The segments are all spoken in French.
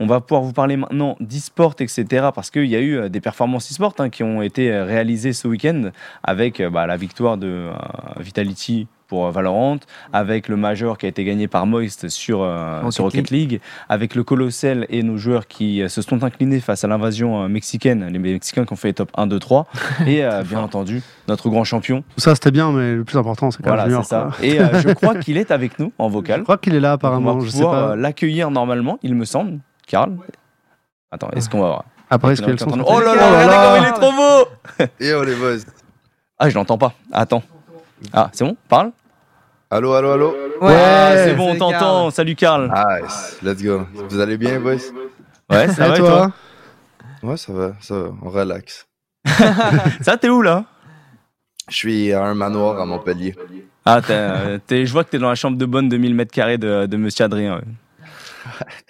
On va pouvoir vous parler maintenant d'e-sport, etc. Parce qu'il y a eu des performances e-sport hein, qui ont été réalisées ce week-end avec bah, la victoire de Vitality pour euh, Valorant, avec le Major qui a été gagné par Moist sur, euh, sur Rocket League, avec le Colossal et nos joueurs qui euh, se sont inclinés face à l'invasion mexicaine, les Mexicains qui ont fait les top 1, 2, 3, et bien entendu notre grand champion. Tout ça c'était bien, mais le plus important c'est voilà, c'est ça. Et je crois qu'il est avec nous en vocal. Je crois qu'il est là apparemment. On va pouvoir l'accueillir normalement, il me semble. Karl Attends, est-ce qu'on va voir Après, est-ce qu'elle Oh là là, là, il est trop beau Et oh les boys Ah, je l'entends pas. Attends. Ah, c'est bon Parle Allô, allô, allô Ouais, c'est bon, on t'entend. Salut Karl. Nice, let's go. Vous allez bien, boys Ouais, ça va et toi Ouais, ça va, ça va, on relaxe. ça, t'es où là Je suis à un manoir à Montpellier. Ah, je vois que t'es dans la chambre de bonne de 1000 mètres carrés de, de Monsieur Adrien.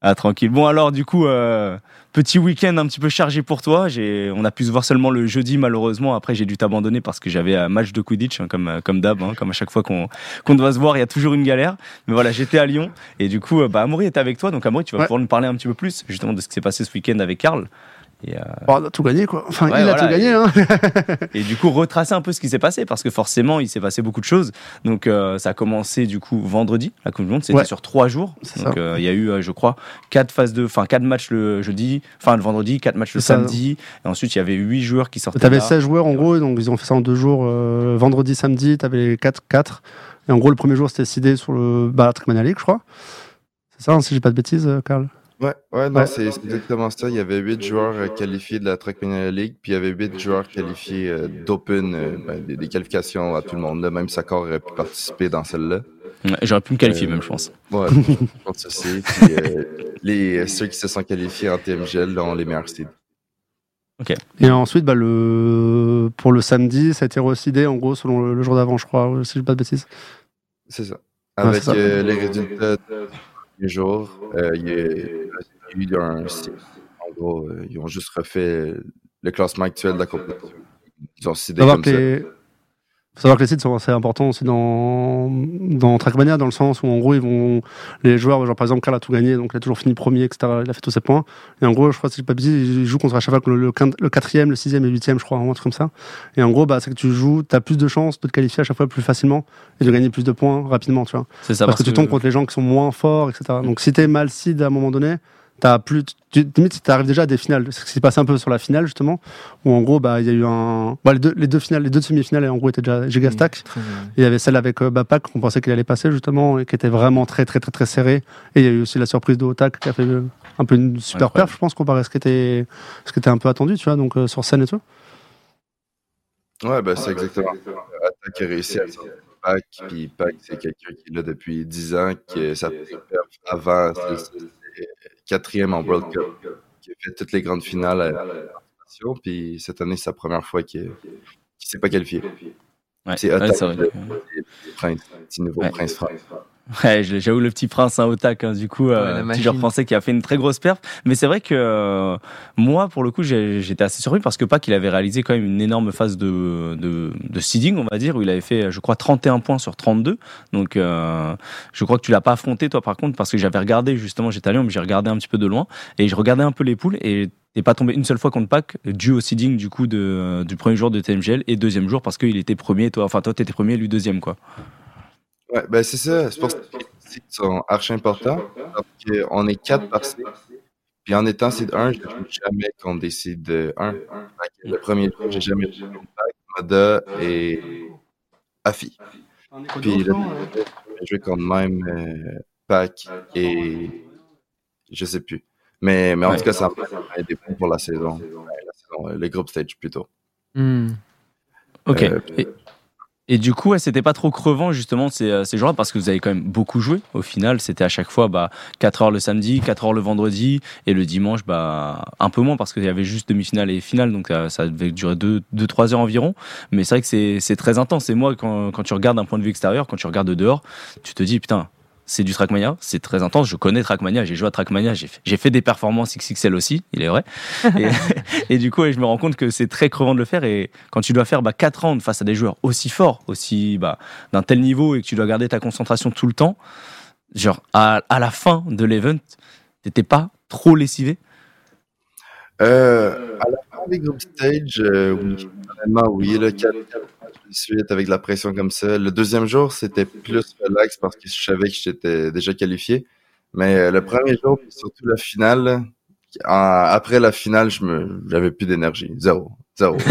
Ah, tranquille. Bon, alors, du coup, euh, petit week-end un petit peu chargé pour toi. On a pu se voir seulement le jeudi, malheureusement. Après, j'ai dû t'abandonner parce que j'avais un match de Quidditch, hein, comme, euh, comme d'hab, hein, comme à chaque fois qu'on doit se voir, il y a toujours une galère. Mais voilà, j'étais à Lyon. Et du coup, euh, bah, Amaury était avec toi. Donc, Amaury, tu vas pouvoir nous parler un petit peu plus, justement, de ce qui s'est passé ce week-end avec Karl. Et euh, on a tout gagné, quoi. Enfin, il a tout gagné. Hein. et du coup, retracer un peu ce qui s'est passé, parce que forcément, il s'est passé beaucoup de choses. Donc, euh, ça a commencé du coup vendredi, la Coupe du Monde. C'était sur trois jours. Donc, euh, il y a eu, je crois, quatre phases de, enfin, quatre matchs le jeudi, enfin le vendredi, quatre matchs le samedi. Et ensuite, il y avait huit joueurs qui sortaient. T'avais 16 joueurs en gros, donc ils ont fait ça en deux jours. vendredi, samedi, t'avais les quatre, quatre. Et en gros, le premier jour, c'était décidé sur le bah, League, je crois. C'est ça, hein, si j'ai pas de bêtises, Karl? Ouais, ouais, non, c'est exactement ça. Il y avait huit joueurs euh, qualifiés de la Trackmania League, puis il y avait huit joueurs qualifiés euh, d'Open, euh, ben, des, qualifications à tout le monde. Même Sakor aurait pu participer dans celle-là. J'aurais pu me qualifier même, je pense. Ouais, je pense aussi. Puis, les, ceux qui se sont qualifiés en TMGL ont les meilleurs seeds. Ok. Et ensuite, bah, le... pour le samedi, ça a été recidé en gros selon le, jour d'avant, je crois, si je dis pas de bêtises. C'est ça. Avec les résultats les jours. Euh, il y a eu un. En gros, euh, ils ont juste refait le classement actuel de la compétition. Ils ont décidé comme ça faut savoir que les sites sont assez importants aussi dans, dans Trackmania, dans le sens où en gros, ils vont, les joueurs, genre par exemple, Karl a tout gagné, donc il a toujours fini premier, etc. Il a fait tous ses points. Et en gros, je crois que si pas ils jouent contre à chaque fois le, le, quatrième, le sixième et le huitième, je crois, un truc comme ça. Et en gros, bah, c'est que tu joues, tu as plus de chances de te qualifier à chaque fois plus facilement et de gagner plus de points rapidement, tu vois. C'est ça. Parce, que, tu tombes contre les gens qui sont moins forts, etc. Donc si t'es mal seed à un moment donné, T'as plus, tu, arrives déjà à des finales. Ce qui s'est passé un peu sur la finale, justement, où en gros, bah, il y a eu un. Bah, les, deux, les deux finales, les deux demi-finales, en gros, étaient déjà giga stack. Mmh, il y avait celle avec euh, Bapak, qu'on pensait qu'il allait passer, justement, et qui était vraiment très, très, très, très serré. Et il y a eu aussi la surprise de Otak, qui a fait euh, un peu une super perf, je pense, comparé à ce qui était, ce qui était un peu attendu, tu vois, donc euh, sur scène et tout. Ouais, bah, c'est exactement. Otak a réussi à Pac, puis Pac, c'est quelqu'un qui est là depuis 10 ans, qui ça fait avant quatrième en World Cup, qui a fait toutes les grandes finales à puis cette année, c'est sa première fois qu'il ne s'est pas qualifié. c'est ouais, petit nouveau prince France. Ouais, j'avoue le petit prince, hein, Otak, hein, du coup, euh, petit joueur français qui a fait une très grosse perf. Mais c'est vrai que euh, moi, pour le coup, j'étais assez surpris parce que pas qu'il avait réalisé quand même une énorme phase de, de, de, seeding, on va dire, où il avait fait, je crois, 31 points sur 32. Donc, euh, je crois que tu l'as pas affronté, toi, par contre, parce que j'avais regardé, justement, j'étais à Lyon, mais j'ai regardé un petit peu de loin et je regardais un peu les poules et t'es pas tombé une seule fois contre Pac, dû au seeding, du coup, de, du premier jour de TMGL et deuxième jour parce qu'il était premier, toi, enfin, toi, t'étais premier, lui deuxième, quoi. Ouais, ben c'est ça. C'est pour ça que les sites sont archi importants. Parce qu'on est quatre par site. Puis en étant site 1, je ne joue jamais contre des sites 1. Le premier tour, j'ai jamais joué contre Mada et Afi. Puis le j'ai joué contre même euh, Pac et je sais plus. Mais, mais en tout cas, ça des points pour la saison. La saison, le groupe stage plutôt. Hmm. Ok. Euh, et du coup, c'était pas trop crevant justement ces, euh, ces jours-là parce que vous avez quand même beaucoup joué. Au final, c'était à chaque fois bah, 4 heures le samedi, 4 heures le vendredi et le dimanche bah, un peu moins parce qu'il y avait juste demi-finale et finale donc euh, ça devait durer 2-3 heures environ. Mais c'est vrai que c'est très intense. Et moi, quand, quand tu regardes d'un point de vue extérieur, quand tu regardes dehors, tu te dis putain, c'est du Trackmania, c'est très intense. Je connais Trackmania, j'ai joué à Trackmania, j'ai fait, fait, des performances XXL aussi, il est vrai. et, du coup, je me rends compte que c'est très crevant de le faire. Et quand tu dois faire bah, 4 rounds face à des joueurs aussi forts, aussi bah, d'un tel niveau, et que tu dois garder ta concentration tout le temps, genre à, à la fin de l'event, T'étais pas trop lessivé? Euh, À la fin des group stage, euh, oui. Honnêtement, oui. Le 4 de suite avec la pression comme ça. Le deuxième jour, c'était plus relax parce que je savais que j'étais déjà qualifié. Mais euh, le premier jour, puis surtout la finale, après la finale, je me, j'avais plus d'énergie. Zéro. Zéro.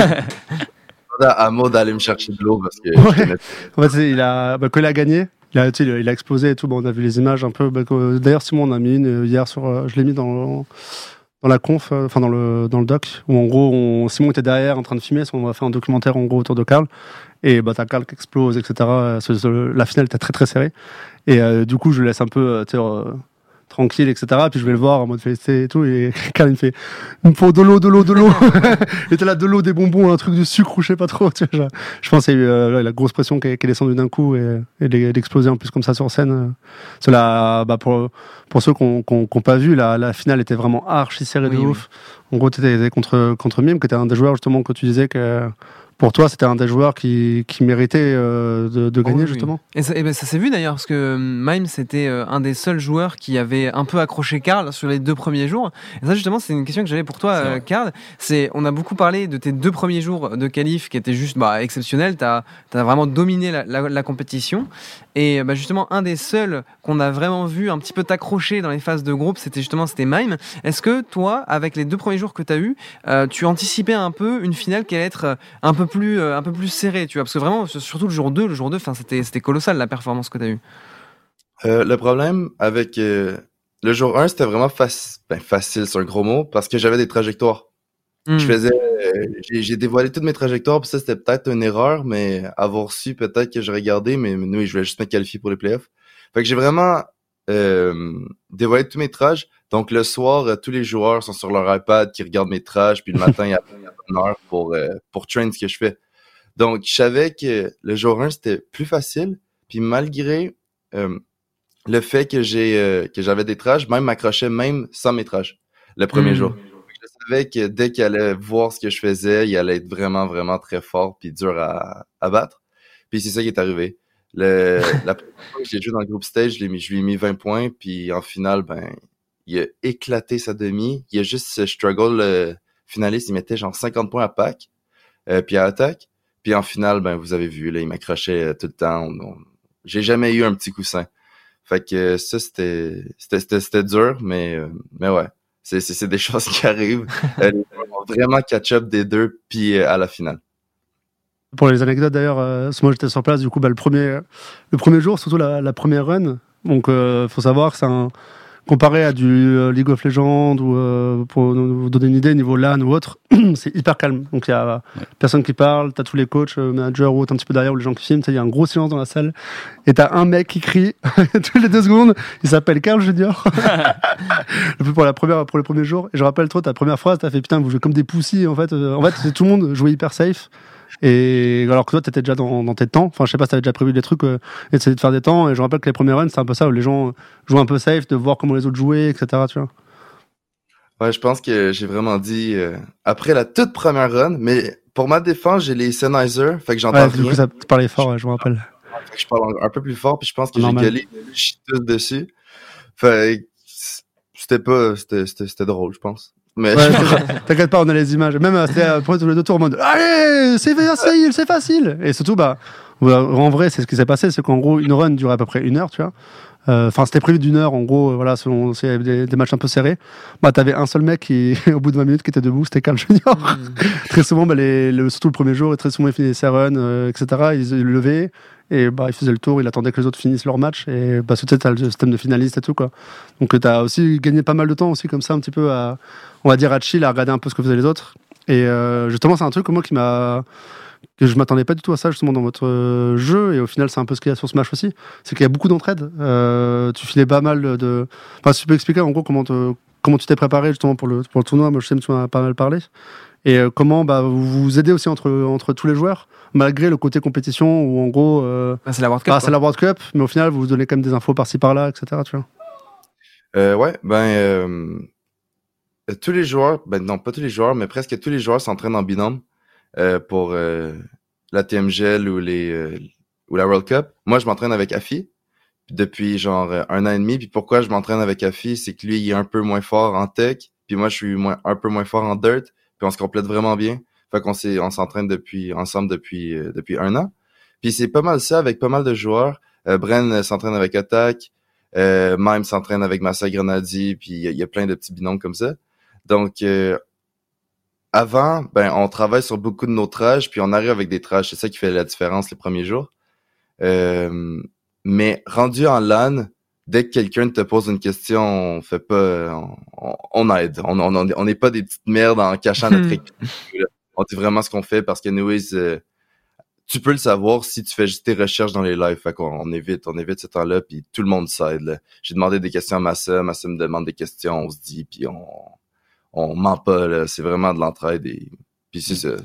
à Maud d'aller me chercher de l'eau parce que. en fait, il a, bah, quand il a gagné, il a, il a explosé et tout. On a vu les images un peu. Bah, d'ailleurs, Simon on a mis une hier sur. Euh, je l'ai mis dans, dans la conf, euh, enfin dans le, dans le doc, où en gros, on, Simon était derrière en train de filmer. On va faire un documentaire en gros autour de Karl. Et bah, t'as Karl qui explose, etc. La finale était très très serrée. Et euh, du coup, je laisse un peu tranquille, etc. Puis je vais le voir en mode félicité et tout. Et me fait, il me faut de l'eau, de l'eau, de l'eau. et t'as là de l'eau, des bonbons, un truc de sucre ou je sais pas trop. Tu vois, je pense qu'il y a eu euh, la grosse pression qui est, descendue d'un coup et, et d'exploser en plus comme ça sur scène. Cela, bah, pour, pour ceux qui n'ont pas vu, la, la finale était vraiment archi serrée de ouf. En gros, t'étais contre, contre Mime, qui était un des joueurs justement que tu disais que pour toi, c'était un des joueurs qui, qui méritait euh, de, de, gagner, justement? Et ça, ben, ça s'est vu d'ailleurs, parce que euh, Mime, c'était euh, un des seuls joueurs qui avait un peu accroché Karl sur les deux premiers jours. Et ça, justement, c'est une question que j'avais pour toi, Karl. C'est, on a beaucoup parlé de tes deux premiers jours de qualif qui étaient juste bah, exceptionnels. Tu as, as, vraiment dominé la, la, la compétition. Et bah, justement, un des seuls qu'on a vraiment vu un petit peu t'accrocher dans les phases de groupe, c'était justement c'était Mime. Est-ce que toi, avec les deux premiers jours que tu as eu, tu anticipais un peu une finale qui allait être un peu plus, euh, un peu plus serré, tu vois. Parce que vraiment, surtout le jour 2, le jour 2, c'était, c'était colossal la performance que tu as eue. Euh, le problème avec euh, le jour 1, c'était vraiment ben, facile, c'est un gros mot, parce que j'avais des trajectoires. Je hmm. faisais, j'ai dévoilé toutes mes trajectoires, puis ça c'était peut-être une erreur, mais avoir su peut-être que j'aurais gardé, mais nous, je voulais juste me qualifier pour les playoffs. Fait que j'ai vraiment dévoilé tous mes trajes. Donc le soir, tous les joueurs sont sur leur iPad qui regardent mes trajes, puis le matin, il y a une heure pour, pour train ce que je fais. Donc, je savais que le jour 1, c'était plus facile. Puis malgré euh, le fait que j'ai euh, que j'avais des trages, même m'accrochais même sans métrage le premier hmm. jour. Je savais que dès qu'il allait voir ce que je faisais, il allait être vraiment, vraiment très fort puis dur à, à battre. Puis c'est ça qui est arrivé. Le, la première fois que j'ai joué dans le groupe stage, je lui ai mis 20 points, puis en finale, ben, il a éclaté sa demi. Il a juste struggle, le finaliste, il mettait genre 50 points à pack, euh, puis à attaque. Puis en finale, ben vous avez vu, là, il m'accrochait euh, tout le temps. J'ai jamais eu un petit coussin. Fait que ça, c'était c'était dur, mais, euh, mais ouais. C'est des choses qui arrivent. Euh, vraiment catch-up des deux, puis à la finale. Pour les anecdotes d'ailleurs, moi j'étais sur place, du coup, bah, le, premier, le premier jour, surtout la, la première run. Donc, il faut savoir que c'est un, comparé à du euh, League of Legends ou euh, pour vous donner une idée niveau LAN ou autre, c'est hyper calme. Donc il y a personne qui parle, t'as tous les coachs, euh, managers ou autres un petit peu derrière ou les gens qui filment, il y a un gros silence dans la salle et t'as un mec qui crie toutes les deux secondes. Il s'appelle Carl Junior. pour la première pour les premiers jours. Et je rappelle trop ta première phrase, t'as fait putain vous jouez comme des poussis en fait. en fait tout le monde jouait hyper safe. Et alors que toi, tu étais déjà dans, dans, tes temps. Enfin, je sais pas si tu avais déjà prévu des trucs, euh, essayer de faire des temps. Et je rappelle que les premiers runs, c'est un peu ça, où les gens jouent un peu safe, de voir comment les autres jouaient, etc. Tu vois. Ouais, je pense que j'ai vraiment dit euh, après la toute première run, mais pour ma défense, j'ai les Sennheiser, fait que j'entends ouais, Du coup, ça, tu parlais fort, ouais, je me rappelle. Fait que je parle un peu plus fort, puis je pense que j'ai gueulé tout dessus. Fait c'était pas, c'était drôle, je pense. Mais t'inquiète pas, on a les images. Même euh, c'était euh, pour tous les deux tours en mode Allez, c'est facile, c'est facile. Et surtout, bah, en vrai, c'est ce qui s'est passé, c'est qu'en gros, une run durait à peu près une heure, tu vois. Euh, enfin, c'était prévu d'une heure, en gros, voilà, selon c'est des, des, matchs un peu serrés. Bah, t'avais un seul mec qui, au bout de 20 minutes, qui était debout, c'était Carl Junior. Mm. très souvent, bah, les, le, surtout le premier jour, et très souvent, il finissait ses runs, etc. Ils, ils levaient, et bah, il faisait le tour, il attendait que les autres finissent leur match. Et bah, c'était le système de finaliste et tout, quoi. Donc, tu as aussi gagné pas mal de temps aussi, comme ça, un petit peu à, on va dire, à chill, à regarder un peu ce que faisaient les autres. Et euh, justement, c'est un truc, moi, qui m'a que je m'attendais pas du tout à ça justement dans votre euh, jeu et au final c'est un peu ce qu'il y a sur ce match aussi c'est qu'il y a beaucoup d'entraide euh, tu filais pas mal de enfin si tu peux expliquer en gros comment comment tu t'es préparé justement pour le pour le tournoi moi je sais que tu en as pas mal parlé et euh, comment bah, vous vous aidez aussi entre, entre tous les joueurs, malgré le côté compétition où en gros. Euh, bah, c'est la World Cup. Bah, c'est la World Cup, mais au final, vous vous donnez quand même des infos par-ci par-là, etc. Tu vois. Euh, ouais, ben. Euh, tous les joueurs, ben non, pas tous les joueurs, mais presque tous les joueurs s'entraînent en binôme pour la TMGL ou, les, ou la World Cup. Moi, je m'entraîne avec Afi. depuis genre un an et demi. Puis pourquoi je m'entraîne avec Afi, c'est que lui, il est un peu moins fort en tech, puis moi, je suis moins, un peu moins fort en dirt, puis on se complète vraiment bien. Fait qu'on on s'entraîne depuis, ensemble depuis, euh, depuis un an. Puis c'est pas mal ça avec pas mal de joueurs. Euh, Bren s'entraîne avec Attack, euh, Mime s'entraîne avec Massa Grenadi, puis il y, a plein de petits binômes comme ça. Donc, euh, avant, ben, on travaille sur beaucoup de nos trages, puis on arrive avec des trages. C'est ça qui fait la différence les premiers jours. Euh, mais rendu en LAN, dès que quelqu'un te pose une question, on fait pas, on, aide. On n'est on, pas des petites merdes en cachant notre équipe. on dit vraiment ce qu'on fait parce que anyways, euh, tu peux le savoir si tu fais juste tes recherches dans les lives. Fait qu'on on évite, on évite ce temps-là, puis tout le monde s'aide. J'ai demandé des questions à Massa, Massa me demande des questions, on se dit, puis on on ment pas. C'est vraiment de l'entraide et puis c'est ça.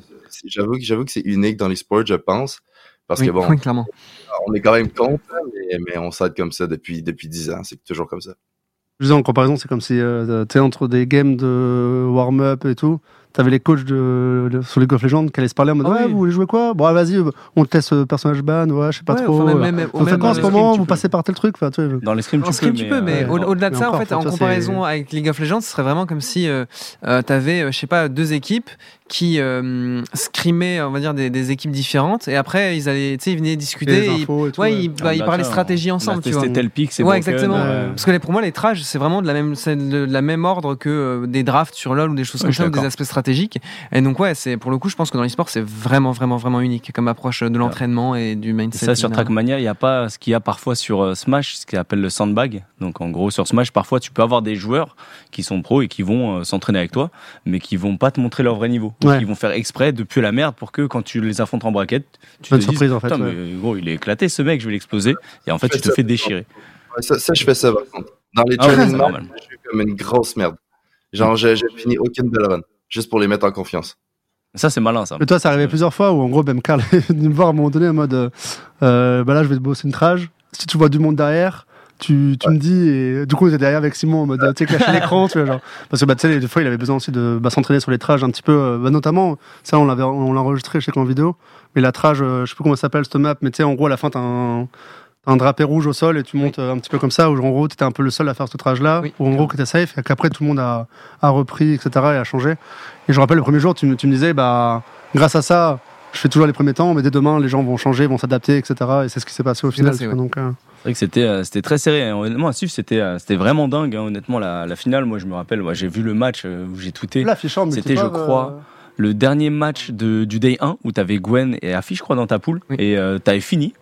J'avoue que j'avoue que c'est unique dans les sports, je pense, parce que bon, clairement. On est quand même contre, mais, on s'aide comme ça depuis depuis dix ans. C'est toujours comme ça. Je en comparaison, c'est comme si euh, tu es entre des games de warm-up et tout T'avais les coachs de, sur League of Legends qui allaient se parler en mode ah Ouais, vous voulez jouer quoi? Bon, vas-y, on te teste personnage ban, ouais, je sais pas trop. Enfin, même, vous faites quoi en ce moment? Vous passez par tel truc enfin, tu Dans les scrims, tu, peux, tu peux, mais, au-delà de ça, en fait, en comparaison avec League of Legends, ce serait vraiment comme si euh, euh, t'avais, euh, je sais pas, deux équipes qui euh, scrimaient, on va dire, des, des, équipes différentes. Et après, ils allaient, tu sais, ils venaient discuter. Et ouais, ils, bah, ils parlaient stratégie ensemble, tu vois. C'était tel pic, c'est Ouais, exactement. Parce que pour moi, les trages, c'est vraiment de la même, de la même ordre que des drafts sur LoL ou des choses comme ça, ou des aspects stratégiques. Et donc, ouais, c'est, pour le coup, je pense que dans l'e-sport, c'est vraiment, vraiment, vraiment unique comme approche de l'entraînement et du mindset. Ça, sur Trackmania, il n'y a pas ce qu'il y a parfois sur euh, Smash, ce qu'on appelle le sandbag. Donc, en gros, sur Smash, parfois, tu peux avoir des joueurs qui sont pros et qui vont euh, s'entraîner avec toi, mais qui vont pas te montrer leur vrai niveau. Ils vont faire exprès de puer la merde pour que quand tu les affrontes en braquette, tu te surprise, en fait, mais gros, il est éclaté ce mec, je vais l'exploser. Et en fait, tu te fais déchirer. Ça, je fais ça par contre. Dans les ah je suis comme une grosse merde. Genre, j'ai fini aucune belle run, juste pour les mettre en confiance. Ça, c'est malin, ça. Mais toi, ça arrivé plusieurs fois où, en gros, même Carl est venu me voir à un moment donné en mode euh, bah là, je vais te bosser une trage. Si tu vois du monde derrière, tu, tu me dis, et du coup, il derrière avec Simon en mode, tu sais, cacher l'écran, tu vois, genre. Parce que, bah, tu sais, des fois, il avait besoin aussi de bah, s'entraîner sur les trages un petit peu, euh, bah, notamment, ça, on l'avait, on l'a enregistré, je sais en vidéo, mais la trage, euh, je sais plus comment ça s'appelle, cette map, mais tu sais, en gros, à la fin, t'as un, un drapé rouge au sol et tu montes un petit peu comme ça, où en gros, tu étais un peu le seul à faire ce trage-là, où en gros, que tu safe, et qu'après, tout le monde a, a repris, etc., et a changé. Et je rappelle, le premier jour, tu, tu me disais, bah, grâce à ça, je fais toujours les premiers temps, mais dès demain, les gens vont changer, vont s'adapter, etc. Et c'est ce qui s'est passé au final. Donc, euh, C'est vrai que c'était euh, c'était très serré. Hein. Honnêtement, à suivre, c'était euh, c'était vraiment dingue. Hein. Honnêtement, la, la, finale, moi, je me rappelle, j'ai vu le match où j'ai tweeté. C'était, je crois, le dernier match de, du day 1 où tu avais Gwen et Afi, je crois, dans ta poule. Et tu avais fini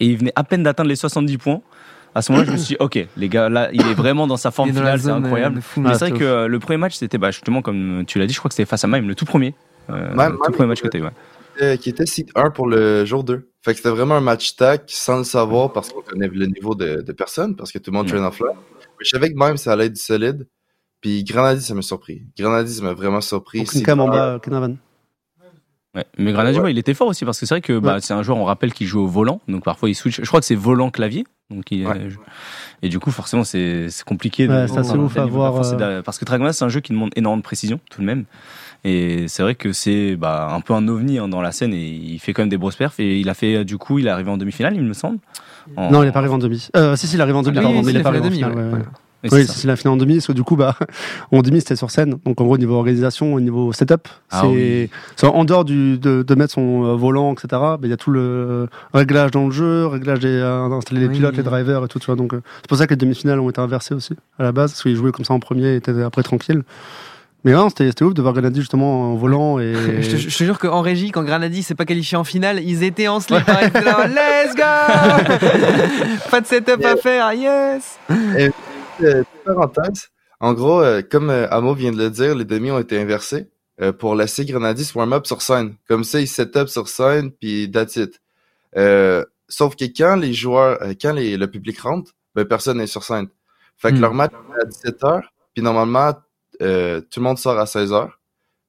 et il venait à peine d'atteindre les 70 points. À ce moment-là, je me suis dit, ok, les gars, là, il est vraiment dans sa forme finale, c'est incroyable. c'est vrai que euh, le premier match, c'était bah, justement, comme tu l'as dit, je crois que c'était face à Mime, le tout premier. Euh, le tout premier match que tu as eu. Ouais. Qui était site 1 pour le jour 2. Fait que c'était vraiment un match tac sans le savoir parce qu'on connaît le niveau de, de personne, parce que tout le monde traîne en flamme. Je savais que même ça allait être solide. Puis Grenady, ça m'a surpris. Grenady, ça m'a vraiment surpris. Aucun en bas, Ouais. Mais Grenadier, il était fort aussi parce que c'est vrai que bah, c'est un joueur, on rappelle, qui joue au volant. Donc parfois il switch. Je crois que c'est volant clavier. Donc il, Et du coup, forcément, c'est compliqué. Ouais, c'est assez ouf à voir. Euh. Parce que Dragmas, c'est un jeu qui demande énormément de précision, tout de même. Et c'est vrai que c'est bah, un peu un ovni hein, dans la scène et il fait quand même des grosses perfs. Et il a fait, du coup, il est arrivé en demi-finale, il me semble. Non, il n'est pas arrivé en demi. Euh, si, si, il est arrivé en demi, ah, pardon, mais il est pas arrivé en finale. Oui, c'est la finale en demi, parce que du coup, bah, en demi, c'était sur scène. Donc, en gros, au niveau organisation, au niveau setup, ah c'est en dehors du, de, de, mettre son euh, volant, etc. Bah, il y a tout le réglage dans le jeu, réglage des, euh, installer les pilotes, les drivers et tout, tu vois. Donc, euh, c'est pour ça que les demi-finales ont été inversées aussi, à la base, parce qu'ils jouaient comme ça en premier et étaient après tranquille. Mais non, c'était ouf de voir Granadi justement en volant. Et... je, te, jure qu'en régie, quand Granadi s'est pas qualifié en finale, ils étaient en slip. Let's go Pas de setup à faire, yes euh, parenthèse. En gros, euh, comme euh, Amo vient de le dire, les demi ont été inversés. pour laisser Grenadis warm-up sur scène. Comme ça, ils set up sur scène, puis that's it. sauf que quand les joueurs, quand les, le public rentre, ben, personne n'est sur scène. Fait que hmm. leur match est à 17h, puis normalement, tout le monde sort à 16h,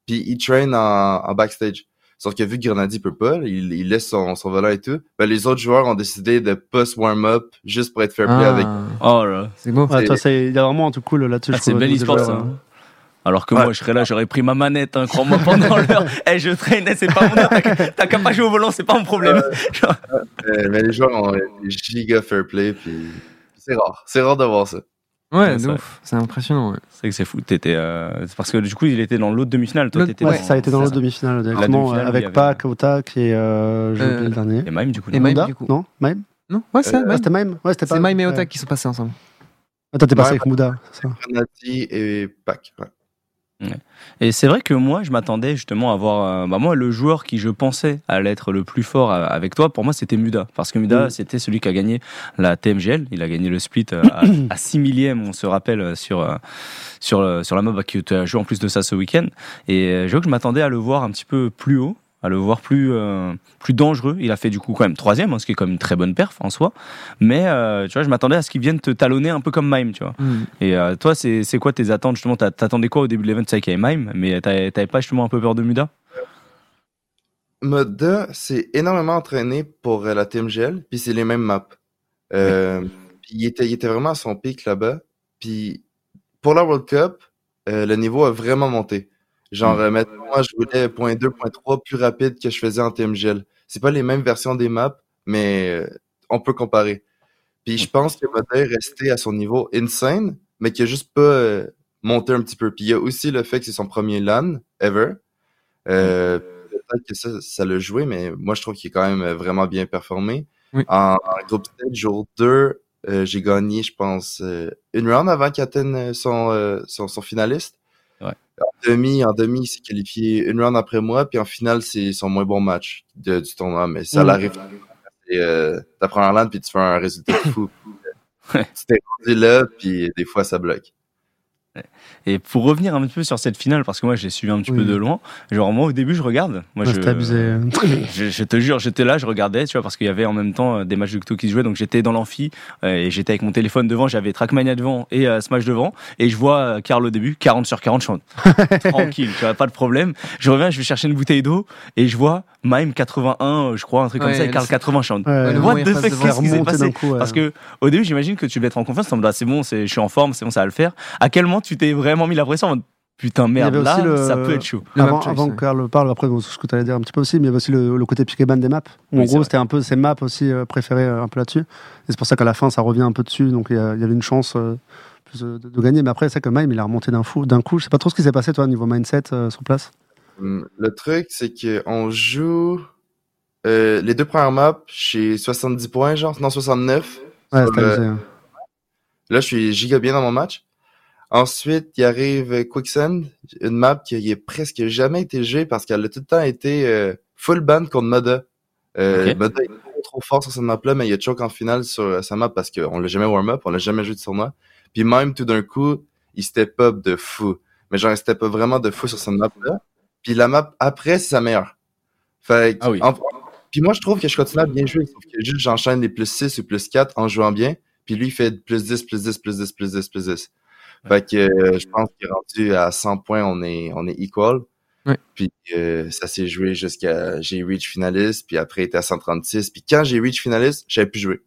puis ils traînent en, en backstage. Sauf que vu que Grenadier peut pas, il, il laisse son, son volant et tout, ben les autres joueurs ont décidé de pas se warm-up juste pour être fair play ah. avec. Oh là, c'est beau. Toi, il y a vraiment un tout cool là-dessus. Ah, c'est bel e-sport ça. Alors que moi, je serais là, j'aurais pris ma manette, hein, crois-moi, pendant l'heure. Eh, je traînais, c'est pas mon T'as qu'à pas jouer au volant, c'est pas mon problème. mais les joueurs ont des giga fair play, puis c'est rare. C'est rare de voir ça. Ouais, ouf. C'est impressionnant. Ouais. C'est que c'est fou. T'étais, euh... parce que du coup, il était dans l'autre demi-finale. Toi, t'étais ouais, ça a été dans l'autre demi-finale directement demi avec Pac, Otak et euh, le dernier. Et Mime, du coup. Et Mime, du coup. Non, Mime. Non, ouais, c'est euh, C'était Mime. Ouais, c'était pas. C'est Mime et Otak qui sont passés ensemble. Attends, t'es passé avec Mouda. Renati et Pac. Ouais. Et c'est vrai que moi, je m'attendais justement à voir. Euh, bah moi, le joueur qui je pensais allait être le plus fort euh, avec toi, pour moi, c'était Muda. Parce que Muda, mm. c'était celui qui a gagné la TMGL. Il a gagné le split euh, à, 6 millième, on se rappelle, sur, sur, sur la mob qui a joué en plus de ça ce week-end. Et je vois que je m'attendais à le voir un petit peu plus haut à le voir plus, euh, plus dangereux. Il a fait du coup quand même troisième, hein, ce qui est quand même une très bonne perf en soi. Mais euh, tu vois, je m'attendais à ce qu'il vienne te talonner un peu comme Mime, tu vois. Mm. Et euh, toi, c'est quoi tes attentes justement? T'attendais quoi au début de l'event? C'est qu'il y avait Mime, mais t'avais pas justement un peu peur de Muda? Muda s'est énormément entraîné pour la TMGL, puis c'est les mêmes maps. Il était, il était vraiment à son pic là-bas. Puis pour la World Cup, le niveau a vraiment monté. Genre, mm. moi, je voulais point 2, point 3 plus rapide que je faisais en TMGL. C'est pas les mêmes versions des maps, mais euh, on peut comparer. Puis je pense que Moda est resté à son niveau insane, mais qu'il a juste pas euh, monté un petit peu. Puis il y a aussi le fait que c'est son premier LAN ever. Euh, Peut-être que ça, ça l'a joué, mais moi je trouve qu'il est quand même vraiment bien performé. En, groupe 7, jour 2, euh, j'ai gagné, je pense, une round avant qu'il atteigne son, son, son finaliste. En demi, en demi, il s'est qualifié une round après moi, puis en finale, c'est son moins bon match de, du tournoi. Mais ça mmh. l'arrive. Euh, T'apprends en land, puis tu fais un résultat fou. tu t'es rendu là, puis des fois, ça bloque. Et pour revenir un petit peu sur cette finale, parce que moi j'ai suivi un petit peu de loin, genre moi au début je regarde. Moi, je, je, te jure, j'étais là, je regardais, tu vois, parce qu'il y avait en même temps euh, des matchs de Cto qui se jouaient, donc j'étais dans l'amphi euh, et j'étais avec mon téléphone devant, j'avais Trackmania devant et euh, Smash devant, et je vois Carl au début, 40 sur 40, je tranquille, tu vois, pas de problème. Je reviens, je vais chercher une bouteille d'eau et je vois Mime 81, je crois, un truc comme ça, et Carl 80 chante. What the fuck, qu'est-ce qui s'est passé Parce que au début j'imagine que tu devais être en confiance, en c'est bon, je suis en forme, c'est bon, ça va le faire. À quel moment tu t'es vraiment mis la pression putain merde là ça peut être chaud. Avant, avant que Karl parle après ce que tu allais dire un petit peu aussi mais il y avait aussi le, côté piqué ban des maps. En gros c'était un peu ses maps aussi euh, préférées euh, un peu là-dessus. Et c'est pour ça qu'à la fin ça revient un peu dessus. Donc il y, avait une chance euh, plus de, gagner. Mais après c'est que Mime il a remonté d'un fou d'un coup. Je sais pas trop ce qui s'est passé toi niveau mindset sur place. Hum, le truc c'est qu'on joue les deux premières maps chez 70 points genre non 69 ouais, hein. là je suis giga bien dans mon match Ensuite, il arrive Quicksand, une map qui a presque jamais été jouée parce qu'elle a tout le temps été euh, full ban contre Moda. Euh, Moda est trop, trop fort sur cette map-là, mais il y a choke en finale sur euh, sa map parce qu'on l'a jamais warm-up, on l'a jamais joué de tournoi. Puis même tout d'un coup, il step up de fou. Mais genre, il step up vraiment de fou sur cette map-là. Puis la map après, c'est sa meilleure. Fait ah oui. Puis moi, je trouve que je continue à bien jouer, sauf que juste j'enchaîne les plus 6 ou plus 4 en jouant bien. Puis lui, il fait plus 10, plus 10, plus 10, plus 10, plus 10. Fait que euh, je pense qu'il est rendu à 100 points, on est, on est equal. Puis euh, ça s'est joué jusqu'à j'ai reach finaliste, puis après il était à 136. Puis quand j'ai reach finaliste, j'avais plus joué.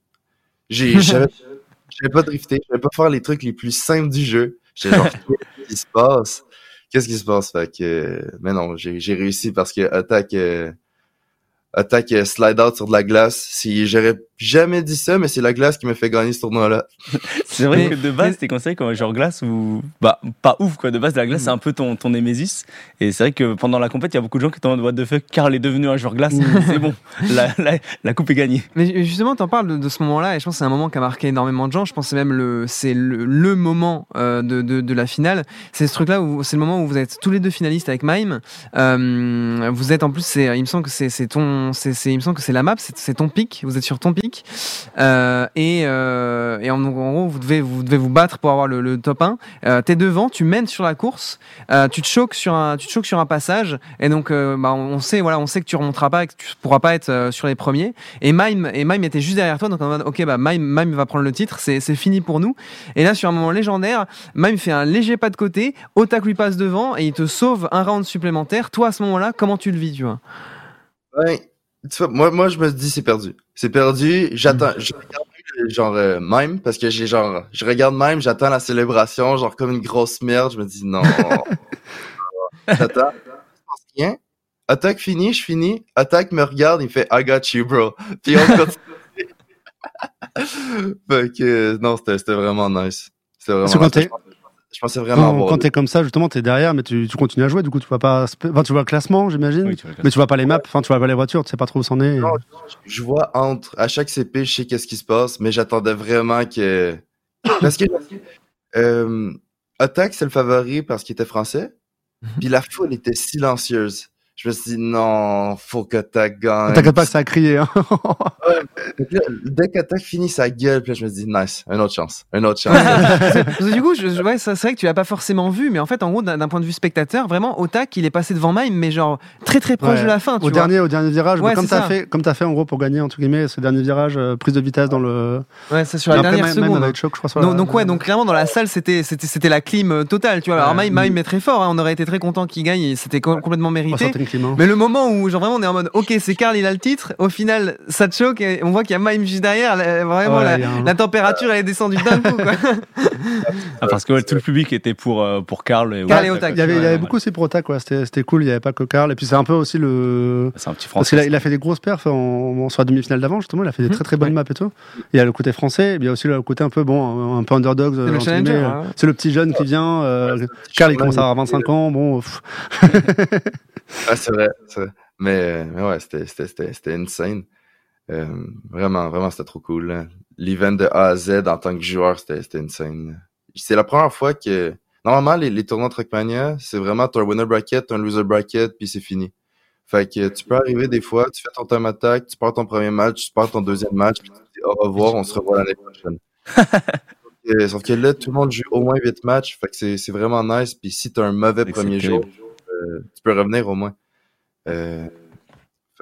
J'ai j'avais pas drifté, j'avais pas faire les trucs les plus simples du jeu. J'étais genre qu'est-ce qui se passe? Qu'est-ce qui se passe? Fait que mais non, j'ai réussi parce que attaque euh, attaque slide out sur de la glace. Si j'aurais jamais dit ça, mais c'est la glace qui me fait gagner ce tournoi-là. c'est vrai que de base, tes conseils comme genre glace ou bah pas ouf quoi. De base, la glace c'est un peu ton ton némésis. Et c'est vrai que pendant la compète, il y a beaucoup de gens qui t'ont en what the fuck, Carl est devenu un joueur glace. c'est bon, la, la, coupe est gagnée. Mais justement, t'en parles de, ce moment-là et je pense que c'est un moment qui a marqué énormément de gens. Je pense que c'est même le c'est le, moment euh, de, de, de, la finale. C'est ce truc-là où c'est le moment où vous êtes tous les deux finalistes avec Mime. Euh, vous êtes en plus, c'est il me semble que c'est ton c'est, il me semble que c'est la map, c'est, ton pic, vous êtes sur ton pic, euh, et, euh, et en, gros, vous devez, vous battre pour avoir le, top 1. Euh, t'es devant, tu mènes sur la course, tu te choques sur un, passage, et donc, bah, on sait, voilà, on sait que tu remonteras pas, que tu pourras pas être sur les premiers. Et Mime, et Mime était juste derrière toi, donc on va, ok, bah, Mime, Mime va prendre le titre, c'est, fini pour nous. Et là, sur un moment légendaire, Mime fait un léger pas de côté, Otak lui passe devant, et il te sauve un round supplémentaire. Toi, à ce moment-là, comment tu le vis, tu vois? Moi, moi, je me dis, c'est perdu. C'est perdu. J'attends, mm. genre euh, même parce que j'ai genre je regarde même, j'attends la célébration, genre comme une grosse merde, je me dis non. j'attends, rien. Attaque fini, je finis. Attaque me regarde, il fait I got you, bro. Puis on continue. fait que non, c'était vraiment nice. C'était vraiment nice. Je pensais vraiment Quand, quand t'es comme ça, justement, t'es derrière, mais tu, tu, continues à jouer. Du coup, tu vois pas. Enfin, tu vois le classement, j'imagine. Oui, mais tu vois pas les maps. Enfin, tu vois pas les voitures. Tu sais pas trop où c'en est. Non, je vois entre. À chaque CP, je sais qu'est-ce qui se passe, mais j'attendais vraiment que. Parce que. Euh, Attack, c'est le favori parce qu'il était français. Mhm. Puis la foule était silencieuse je me suis dit, non, faut qu'Attack gagne. T'inquiète pas que ça a crié, hein. ouais, dès qu'Attack finit sa gueule, puis là, je me dis, nice, une autre chance, une autre chance. du coup, je, ouais, c'est vrai que tu l'as pas forcément vu, mais en fait, en gros, d'un point de vue spectateur, vraiment, Otak, il est passé devant Mime, mais genre, très très proche de la fin, tu au vois. Dernier, au dernier virage, comme t'as fait, comme as fait, en gros, pour gagner, entre guillemets, ce dernier virage, euh, prise de vitesse dans le. Ouais, c'est sur la dernière seconde. choc, je crois, donc, donc, ouais, donc clairement, dans la salle, c'était, c'était, c'était la clim euh, totale, tu vois. Alors, Mime, Mime est très fort, hein, on aurait été très content qu'il gagne, c'était complètement mérité. Mais le moment où genre vraiment on est en mode ok c'est Karl il a le titre. Au final ça te choque et on voit qu'il y a Mime juste derrière. Vraiment la, température elle est descendue d'un coup quoi. ah, parce que tout le public était pour euh, pour Karl et, Karl et Otak. il y avait, il y avait beaucoup aussi pour Otak quoi c'était cool il y avait pas que Karl. Et puis c'est un peu aussi le c'est un petit français parce qu'il a, il a fait des grosses perfs en, sur la demi-finale d'avant justement. Il a fait des mhm. très très bonnes maps et tout. Il y a le côté français il y a aussi le côté un peu bon un peu underdog c'est le, petit jeune qui vient euh, Karl il commence à avoir 25 ans bon ah, c'est vrai, vrai. Mais, mais ouais, c'était insane. Euh, vraiment, vraiment, c'était trop cool. L'event de A à Z en tant que joueur, c'était insane. C'est la première fois que. Normalement, les, les tournois Trackmania, c'est vraiment un winner bracket, un loser bracket, puis c'est fini. Fait que tu peux arriver des fois, tu fais ton time attack, tu pars ton premier match, tu pars ton deuxième match, puis tu dis au revoir, on se revoit l'année prochaine. Sauf que là, tout le monde joue au moins 8 matchs, fait que c'est vraiment nice. Puis si tu as un mauvais premier jour, euh, tu peux revenir au moins. Euh,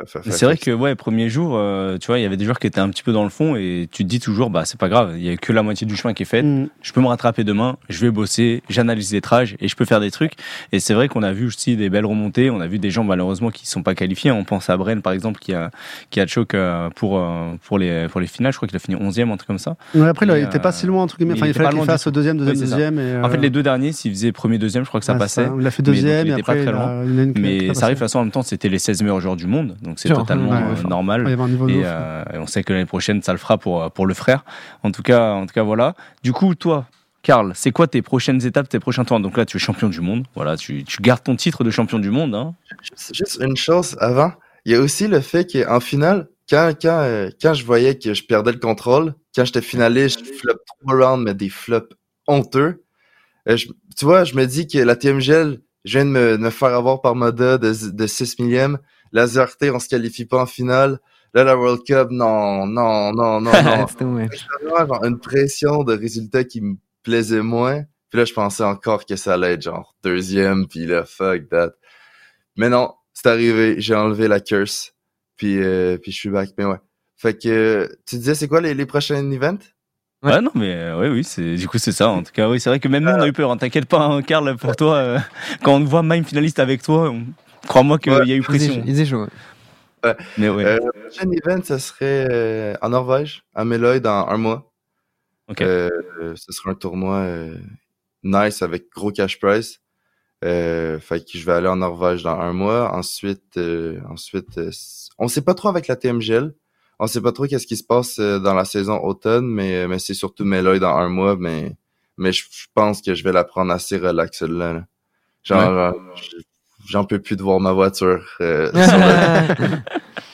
c'est vrai que ouais, premier jour, euh, tu vois, il y avait des joueurs qui étaient un petit peu dans le fond et tu te dis toujours, bah c'est pas grave, il y a que la moitié du chemin qui est fait. Mm. Je peux me rattraper demain, je vais bosser, j'analyse les trages et je peux faire des trucs. Et c'est vrai qu'on a vu aussi des belles remontées. On a vu des gens malheureusement qui sont pas qualifiés. On pense à Bren par exemple qui a qui a choc euh, pour euh, pour les pour les finales. Je crois qu'il a fini 11e un truc comme ça. Ouais, après il était pas si loin entre guillemets. Enfin il, fallait qu'il fasse au deuxième, deuxième, deuxième. Et En fait les deux derniers, s'il faisait premier, deuxième, je crois que ça passait. il a fait deuxième, mais, il après, pas très loin. mais ça arrive de toute façon en même temps, c'était les 16 meilleurs joueurs du monde, donc c'est totalement normal. Euh, et, on sait que l'année prochaine, ça le fera pour, euh, pour le frère. En tout cas, en tout cas, voilà. Du coup, toi, Karl, c'est quoi tes prochaines étapes, tes prochains tours Donc là, tu es champion du monde. Voilà, tu, tu gardes ton titre de champion du monde. Hein. Juste une chose avant. Il y a aussi le fait qu'en finale, quand, quand, euh, quand je voyais que je perdais le contrôle, quand j'étais finaliste, je flop trois rounds, mais des flops honteux. tu vois, je me dis que la TMGL, je viens de me, me faire avoir par Moda de, de 6 millième. La ZRT, on se qualifie pas en finale. Là, la World Cup, non, non, non, non, non. C'était une pression de résultats qui me plaisait moins. Puis là, je pensais encore que ça allait être genre deuxième, puis là, fuck that. Mais non, c'est arrivé, j'ai enlevé la curse, puis, euh, puis je suis back. Mais ouais. Fait que, tu disais, c'est quoi les, les prochains events? Ouais. non, mais euh, oui, oui, c'est du coup c'est ça. En tout cas, oui, c'est vrai que même nous on a eu peur. Hein. T'inquiète pas, hein, Karl, pour toi, euh, quand on voit même finaliste avec toi, Crois-moi qu'il y a eu pression. Ils échouent. Ouais. Mais ouais. Euh, le prochain event, ce serait euh, en Norvège, à Meloy, dans un mois. Ok. Euh, ce sera un tournoi euh, nice avec gros cash prize. Euh, fait que je vais aller en Norvège dans un mois. Ensuite, ensuite on sait pas trop avec la TMGL. On sait pas trop qu'est-ce qui se passe dans la saison automne, mais, mais c'est surtout Meloy dans un mois. Mais, mais je, pense que je vais la prendre assez relax là. Genre, j'en peux plus de voir ma voiture. Euh,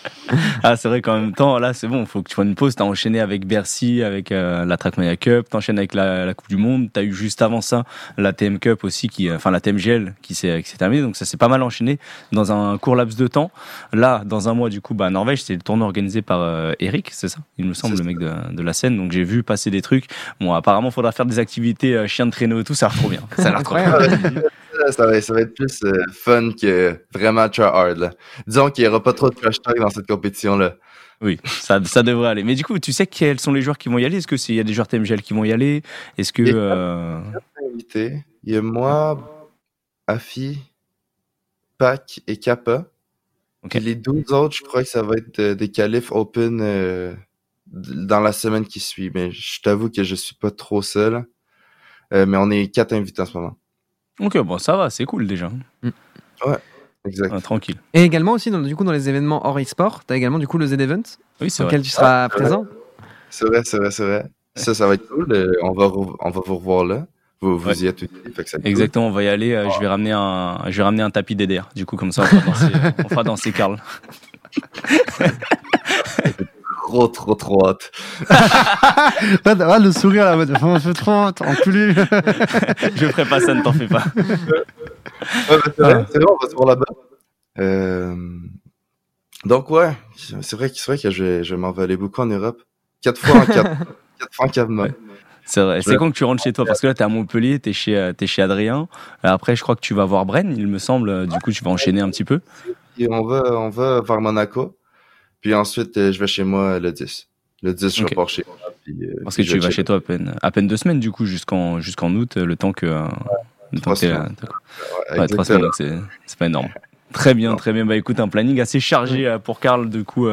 ah, c'est vrai qu'en même temps, là, c'est bon, faut que tu fasses une pause. T'as enchaîné avec Bercy, avec euh, la Trackmania Cup, t'enchaînes avec la, la, Coupe du Monde. T'as eu juste avant ça la TM Cup aussi, qui, enfin la TMGL qui s'est terminée. Donc ça s'est pas mal enchaîné dans un court laps de temps. Là, dans un mois, du coup, bah, Norvège, c'est le tournoi organisé par euh, Eric, c'est ça? Il me semble, le mec de, de, la scène. Donc j'ai vu passer des trucs. Bon, apparemment, faudra faire des activités euh, chien de traîneau et tout. Ça a l'air trop bien. Ça a l'air trop bien. ça, va, ça va être plus euh, fun que vraiment try hard. Là. Disons qu'il n'y aura pas trop de trash talk dans cette compétition-là. Oui, ça, ça devrait aller. Mais du coup, tu sais quels sont les joueurs qui vont y aller? Est-ce qu'il y a des joueurs TMGL qui vont y aller? Est-ce que. Euh... Il y a moi, Afi, Pac et Kappa. Et les 12 autres, je crois que ça va être euh, des qualifs open euh, dans la semaine qui suit. Mais je t'avoue que je suis pas trop seul. Euh, mais on est quatre invités en ce moment. Ok, bon, ça va, c'est cool déjà. Mm. Ouais, exact. tranquille. Et également aussi, dans, du coup, dans les événements hors e-sport, tu as également du coup le Z-Event, oui, auquel tu seras présent. C'est vrai, c'est vrai, c'est vrai. Ça, ça va être cool. On va, on va vous revoir là. Vous, vous y êtes. Exactement, on va y aller. Euh, je vais ramener un, je vais ramener un tapis DDR. Du coup, comme ça, on fera danser, on fera danser Karl. trop, trop, trop hâte. ah, le sourire là, on fait trop hâte, enculé. je ferai pas ça, ne t'en fais pas. ouais, c'est vrai, c'est vrai, on va se voir là-bas. Euh... Donc, ouais, c'est vrai, vrai que je vais, je vais m'en aller beaucoup en Europe. Quatre fois en quatre, quatre fois en quatre mois. C'est vrai. C'est quand que tu rentres chez toi Parce que là, tu es à Montpellier, tu es, es, chez Adrien. Après, je crois que tu vas voir Bren, il me semble. Du coup, tu vas enchaîner un petit peu. Et on va, on va vers Monaco. Puis ensuite, euh, je vais chez moi le 10. Le 10, je repars chez moi. Euh, Parce que tu vas chez toi à peine, à peine deux semaines, du coup, jusqu'en jusqu'en août, le temps que. Ouais, trois semaines. Ouais, trois semaines, donc c'est pas énorme. Très bien, très bien. Bah écoute, un planning assez chargé euh, pour Karl. Du coup,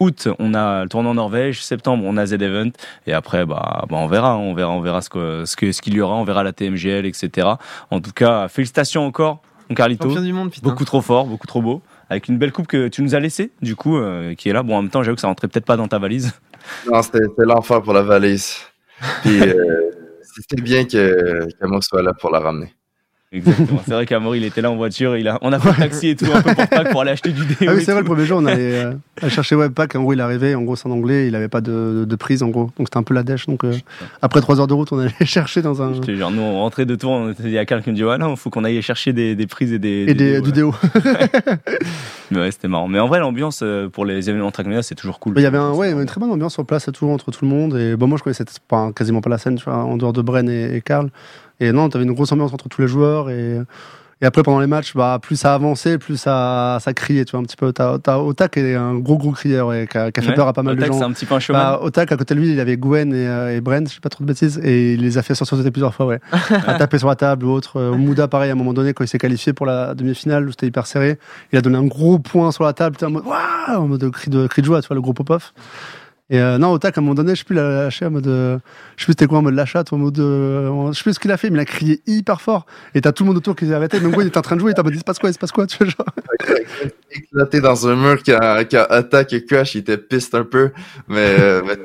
août, on a le tournoi en Norvège. Septembre, on a Z-Event. Et après, bah, bah, on verra, on verra, on verra ce que ce que ce qu'il y aura. On verra la TMGL, etc. En tout cas, félicitations encore, mon Carlito. du monde, Beaucoup trop fort, beaucoup trop beau avec une belle coupe que tu nous as laissée, du coup, euh, qui est là. Bon, en même temps, j'avoue que ça rentrait peut-être pas dans ta valise. Non, c'était l'enfer pour la valise. Puis, euh, c'était bien que, que moi soit là pour la ramener. Exactement. C'est vrai qu'Amaury, il était là en voiture. Il a, on a fait le taxi et tout, un peu pour pour aller acheter du déo. Ah oui, c'est vrai, le premier jour, on allait euh, chercher Webpack. En gros, il arrivé. En gros, c'est en anglais. Il n'avait pas de, de, prise, en gros. Donc, c'était un peu la dèche. Donc, euh, après trois heures de route, on allait chercher dans un. Genre, nous, on rentrait de tour. Il y a quelqu'un qui me dit Ouais, non, il faut qu'on aille chercher des, des, prises et des. Et des, du déo. Mais ouais, c'était marrant. Mais en vrai, l'ambiance euh, pour les événements Trackmania, c'est toujours cool. Il y avait un, ouais, une très bonne ambiance sur place, tout, entre tout le monde. Et bon, moi, je connaissais pas, quasiment pas la scène, tu vois, en dehors de Bren et, et Karl. Et non, tu avais une grosse ambiance entre tous les joueurs. Et, et après, pendant les matchs, bah, plus ça avançait, plus ça, ça criait, tu vois, un petit peu. T'as, Otak est un gros, gros crieur, et qui a, qui a fait peur à pas mal Otak, de gens. c'est un petit peu un showman. Bah, Otak, à côté de lui, il avait Gwen et, euh, et Brent, je sais pas trop de bêtises, et il les a fait sortir plusieurs fois, ouais. à taper sur la table ou autre. Euh, Mouda, pareil, à un moment donné, quand il s'est qualifié pour la demi-finale, où c'était hyper serré, il a donné un gros point sur la table, en mode, waouh, en mode cri de, cri de joie, tu vois, le gros pop-off. Et euh, non, Otak, à un moment donné, je sais plus, il a lâché en mode. Euh, je sais plus c'était quoi, en mode lachat, en mode. Euh, je sais plus ce qu'il a fait, mais il a crié hyper fort. Et t'as tout le monde autour qui s'est arrêté. Même quoi, il était en train de jouer, il t'a dit, il se passe quoi, il se passe quoi, tu vois, genre. Éclaté dans un mur qui a, qui a et crash, il était piste un peu, mais, euh, mais.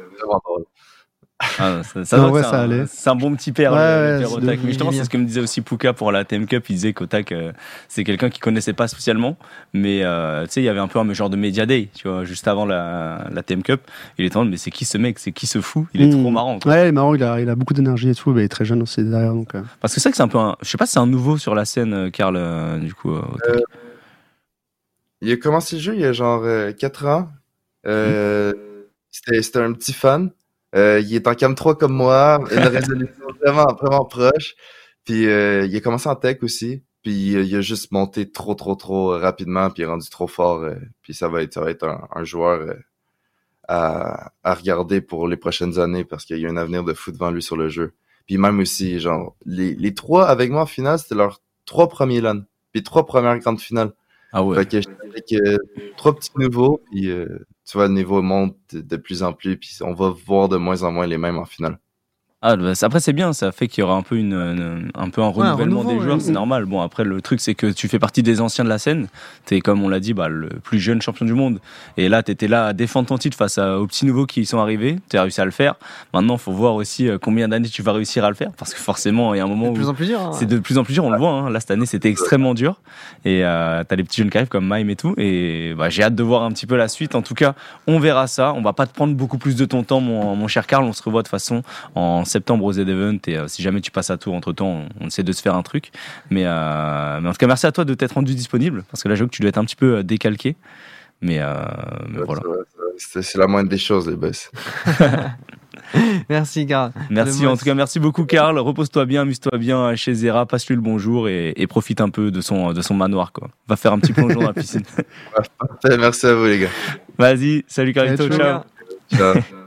Ah, ça, ça, ouais, ça allait. C'est un bon petit père, ouais, le, père Otak. Mais justement, c'est ce que me disait aussi Puka pour la TM Cup. Il disait qu'Otak, euh, c'est quelqu'un qu'il connaissait pas spécialement, mais euh, tu sais, il y avait un peu un genre de media day, tu vois, juste avant la, la TM Cup. Il était en mais c'est qui ce mec? C'est qui ce fou? Il est mmh. trop marrant. Quoi. Ouais, il est marrant. Il a, il a beaucoup d'énergie et tout. Mais il est très jeune aussi derrière. Donc, euh... Parce que c'est vrai que c'est un peu un. Je sais pas si c'est un nouveau sur la scène, Karl, du coup. Otak. il a commencé le jeu il y a genre 4 ans. Mmh. C'était un petit fan. Euh, il est en cam 3 comme moi, une résolution vraiment, vraiment proche. Puis euh, il a commencé en tech aussi. Puis euh, il a juste monté trop, trop, trop rapidement, puis il est rendu trop fort. Puis ça va être, ça va être un, joueur à, à regarder pour les prochaines années parce qu'il y a un avenir de fou devant lui sur le jeu. Puis même aussi, genre, les, les trois avec moi en finale, c'était leurs trois premiers LAN. Puis trois premières grandes finales. Ah ouais. Fait que dirais que trois petits nouveaux, puis euh, tu vois, le niveau monte de plus en plus, puis on va voir de moins en moins les mêmes en finale. Ah, bah, après c'est bien, ça fait qu'il y aura un peu une, une un peu un renouvellement ouais, un des joueurs, ouais. c'est normal. Bon après le truc c'est que tu fais partie des anciens de la scène, t'es comme on l'a dit bah, le plus jeune champion du monde et là t'étais là à défendre ton titre face à, aux petits nouveaux qui sont arrivés, tu as réussi à le faire. Maintenant faut voir aussi euh, combien d'années tu vas réussir à le faire parce que forcément il y a un moment de plus où en plus dur. Hein. c'est de plus en plus dur, on le voit. Hein. Là cette année c'était extrêmement dur et euh, t'as les petits jeunes qui arrivent comme Mime et tout et bah, j'ai hâte de voir un petit peu la suite. En tout cas on verra ça, on va pas te prendre beaucoup plus de ton temps mon, mon cher Karl, on se revoit de toute façon en septembre aux Z-Event et euh, si jamais tu passes à tour entre temps, on, on, essaie de se faire un truc. Mais, euh, mais en tout cas, merci à toi de t'être rendu disponible parce que là, j'avoue que tu dois être un petit peu euh, décalqué. Mais, euh, mais Ouais, voilà. c'est la moindre des choses, les boss. Merci, Karl. Merci en tout cas, merci beaucoup Karl. Repose-toi bien, amuse-toi bien chez Zera, passe-lui le bonjour et, et profite un peu de son, de son manoir. Quoi. Va faire un petit plongeon dans la piscine. Parfait, Merci à vous, les gars. Vas-y, salut Carlito, Ciao. ciao. Ciao.